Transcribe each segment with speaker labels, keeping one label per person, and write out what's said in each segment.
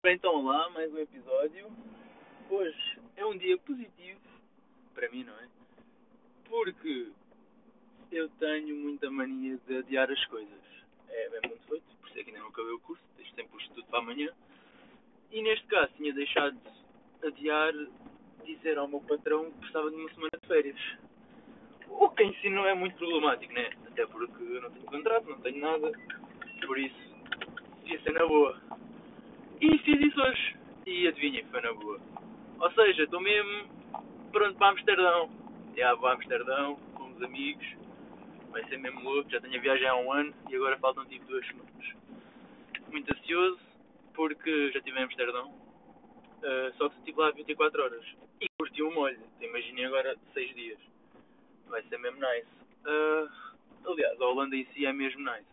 Speaker 1: Bem, então lá, mais um episódio. Hoje é um dia positivo, para mim, não é? Porque eu tenho muita mania de adiar as coisas. É bem muito feito, por isso é que ainda não acabei o curso, deixo sempre o estudo para amanhã. E neste caso tinha deixado de adiar dizer ao meu patrão que precisava de uma semana de férias. O que em si não é muito problemático, né? Até porque eu não tenho contrato, não tenho nada, por isso devia ser na boa. E fiz isso hoje. E adivinhem, foi na boa. Ou seja, estou mesmo pronto para Amsterdão. Já vou a Amsterdão, com os amigos. Vai ser mesmo louco. Já tenho a viagem há um ano e agora faltam tipo duas semanas. Muito ansioso, porque já estive em Amsterdão. Uh, só que estive lá 24 horas. E curti um molho. Imaginem agora 6 dias. Vai ser mesmo nice. Uh, aliás, a Holanda em si é mesmo nice.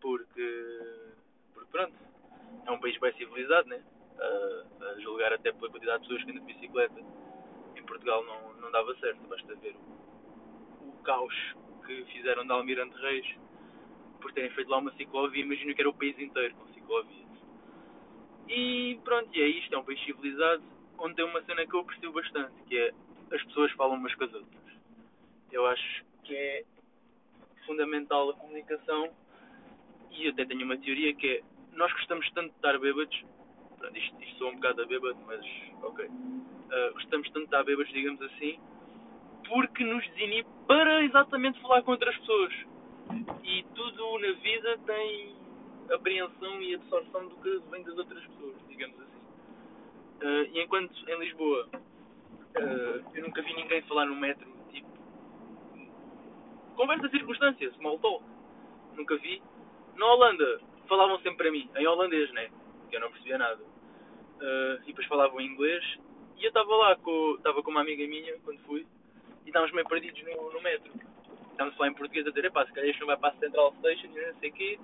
Speaker 1: Porque. Porque pronto é um país bem civilizado, né? A, a julgar até pela quantidade de pessoas que andam de bicicleta. Em Portugal não, não dava certo, basta ver o, o caos que fizeram da Almirante Reis por terem feito lá uma ciclovia. Imagino que era o país inteiro com ciclovias. E pronto, e é isto, é um país civilizado onde tem uma cena que eu aprecio bastante, que é as pessoas falam umas com as outras. Eu acho que é fundamental a comunicação e eu até tenho uma teoria que é nós gostamos tanto de estar bêbados, pronto, isto, isto um bocado a bêbado, mas ok. Uh, gostamos tanto de estar bêbados, digamos assim, porque nos desinibe para exatamente falar com outras pessoas. E tudo na vida tem apreensão e absorção do que vem das outras pessoas, digamos assim. Uh, e enquanto em Lisboa uh, eu nunca vi ninguém falar no metro, tipo, conversa circunstância, small talk, nunca vi. Na Holanda, falavam sempre para mim, em holandês, né? Que eu não percebia nada. Uh, e depois falavam em inglês. E eu estava lá, com, estava com uma amiga minha, quando fui, e estávamos meio perdidos no, no metro. Estávamos falar em português a dizer, epá, se calhar isto não vai para a Central Station e não sei o quê.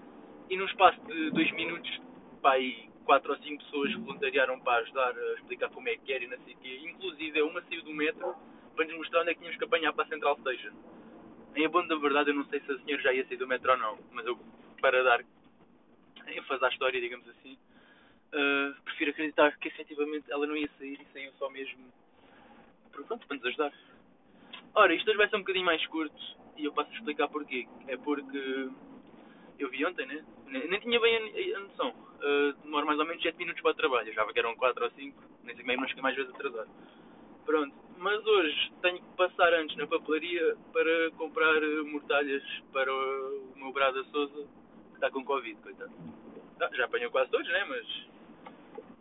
Speaker 1: E num espaço de dois minutos, pá, e quatro ou cinco pessoas voluntariaram para ajudar a explicar como é que era e não sei o quê. Inclusive, uma saiu do metro para nos mostrar onde é que tínhamos que apanhar para a Central Station. Em abono da verdade, eu não sei se a senhora já ia sair do metro ou não, mas eu, para dar ênfase à história, digamos assim, uh, prefiro acreditar que efetivamente ela não ia sair e saiu só mesmo pronto, para nos ajudar. Ora, isto hoje vai ser um bocadinho mais curto e eu passo a explicar porquê. É porque eu vi ontem, né? Nem, tinha bem a, noção. Uh, demora mais ou menos 7 minutos para o trabalho. Eu achava que eram 4 ou 5, nem sei mesmo, mas que mais vezes atrasado. Pronto, mas hoje tenho que passar antes na papelaria para comprar mortalhas para o meu brado Souza está com Covid, coitado. Ah, já apanhou quase todos, né? Mas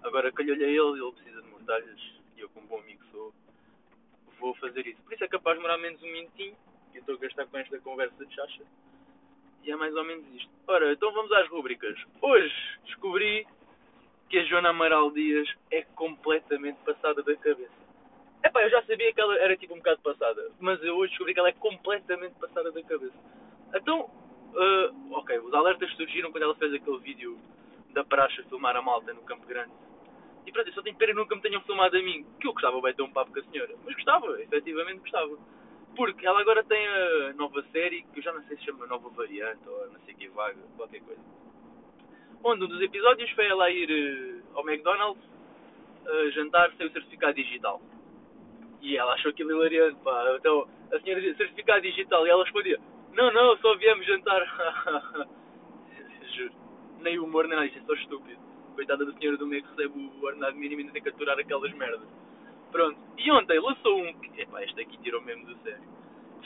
Speaker 1: agora calhou-lhe a ele, ele precisa de mortalhas e eu, como bom amigo sou, vou fazer isso. Por isso é capaz de demorar menos um minutinho e eu estou a gastar com esta conversa de chacha. E é mais ou menos isto. Ora, então vamos às rubricas. Hoje descobri que a Joana Amaral Dias é completamente passada da cabeça. Epá, eu já sabia que ela era tipo um bocado passada, mas eu hoje descobri que ela é completamente passada da cabeça. Então, Uh, ok, os alertas surgiram quando ela fez aquele vídeo da praxe a filmar a malta no Campo Grande. E pronto, eu só tenho pena que nunca me tenham filmado a mim, que eu gostava bem de ter um papo com a senhora. Mas gostava, efetivamente gostava. Porque ela agora tem a nova série, que eu já não sei se chama Nova Variante ou não sei que vaga, qualquer coisa. Onde um dos episódios foi ela ir uh, ao McDonald's jantar sem o certificado digital. E ela achou aquilo hilariante, pá. Então a senhora dizia certificado digital e ela respondia não, não, só viemos jantar. Juro. Nem humor nem nada, isto é só estúpido. Coitada da senhora do meio que recebe o ordenado mínimo e ainda tem que aturar aquelas merdas. Pronto. E ontem lançou um que. Epá, este aqui tirou mesmo do sério.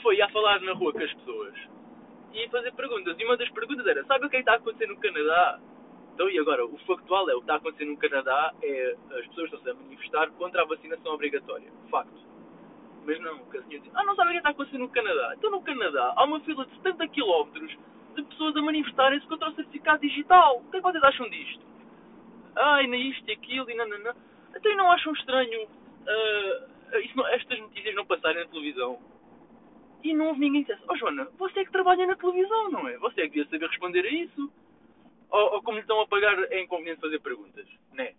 Speaker 1: Foi a falar na rua com as pessoas e fazer perguntas. E uma das perguntas era: sabe o que é que está a acontecer no Canadá? Então, e agora? O factual é: o que está a acontecer no Canadá é as pessoas estão-se a manifestar contra a vacinação obrigatória. Facto. Mas não, o senhora diz, ah, não sabe o que está acontecendo no Canadá. Então no Canadá há uma fila de 70 km de pessoas a manifestarem-se contra o certificado digital. O que é que vocês acham disto? Ah, e isto e aquilo e nananã. Então não acham estranho uh, isso estas notícias não passarem na televisão? E não houve ninguém que dissesse, oh Joana, você é que trabalha na televisão, não é? Você é que devia saber responder a isso. Ou, ou como lhe estão a pagar, é inconveniente fazer perguntas, não é?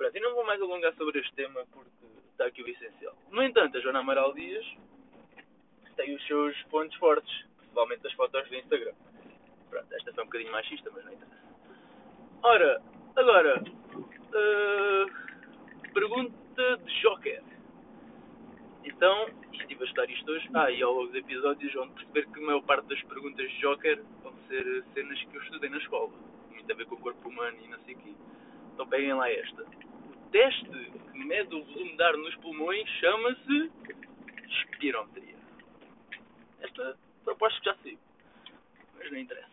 Speaker 1: Pronto, e não vou mais alongar sobre este tema porque está aqui o essencial. No entanto, a Joana Amaral Dias tem os seus pontos fortes, principalmente as fotos do Instagram. Pronto, esta foi um bocadinho machista, mas não interessa. Ora, agora, Uh, pergunta de Joker. Então, estive a estudar isto hoje. Ah, e ao longo dos episódios vão perceber que a maior parte das perguntas de Joker vão ser cenas que eu estudei na escola. Muito a ver com o corpo humano e não sei o quê. Então peguem lá esta. O teste que mede o volume de ar nos pulmões chama-se espirometria. Esta proposta já sei. Mas não interessa.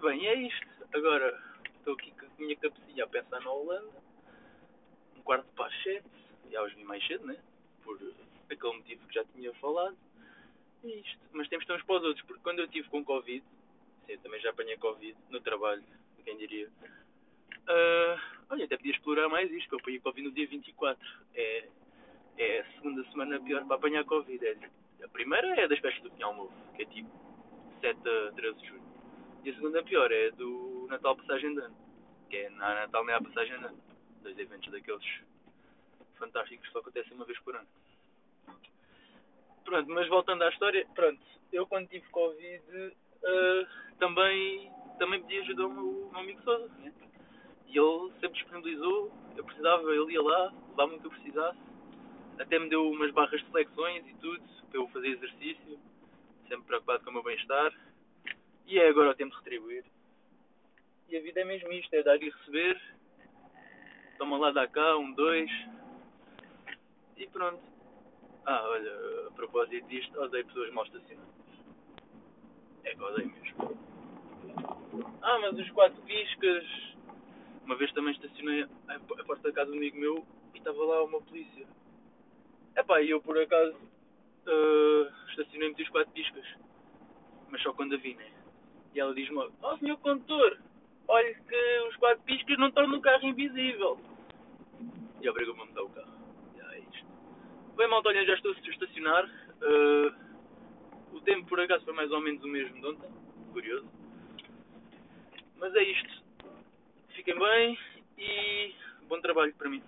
Speaker 1: Bem, é isto. Agora estou aqui com a minha cabecinha a pensar na Holanda. Um quarto para as sete. Já os vi mais cedo, né? Por aquele motivo que já tinha falado. E isto. Mas temos uns para os outros, porque quando eu estive com Covid, sim, também já apanhei Covid no trabalho, quem diria. Uh, olha, até podia explorar mais isto, que eu apanhei Covid no dia 24. É, é a segunda semana pior para apanhar Covid. É, a primeira é das festas do Pinhal Novo, que é tipo 7 a 13 de junho. E a segunda pior é do Natal Passagem de Ano, que é na Natal nem há Passagem de Ano. Dois eventos daqueles fantásticos que só acontecem uma vez por ano. Pronto, mas voltando à história, pronto, eu quando tive Covid uh, também, também pedi ajuda ao meu, meu amigo Sousa, né? E ele sempre disponibilizou, eu precisava, ele ia lá, levava-me o que eu precisasse, até me deu umas barras de flexões e tudo, para eu fazer exercício, sempre preocupado com o meu bem-estar. E é agora o tempo de retribuir. E a vida é mesmo isto, é dar e receber. Toma lá, dá cá, um, dois. E pronto. Ah, olha, a propósito disto, odeio pessoas mal estacionadas. É que odeio mesmo. Ah, mas os quatro piscas. Uma vez também estacionei a porta da casa de um amigo meu e estava lá uma polícia. Epá, e eu por acaso uh, estacionei-me os quatro piscas. Mas só quando a vi, né? E ela diz-me logo, oh senhor condutor, olhe que os quatro piscas não tornam o carro invisível. E obrigou-me a mudar o carro. Já é isto. Bem, malta, olha, já estou a estacionar. Uh, o tempo por acaso foi mais ou menos o mesmo de ontem. Curioso. Mas é isto. Fiquem bem e bom trabalho para mim.